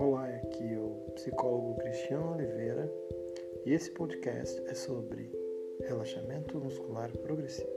Olá, aqui é o psicólogo Cristiano Oliveira e esse podcast é sobre relaxamento muscular progressivo.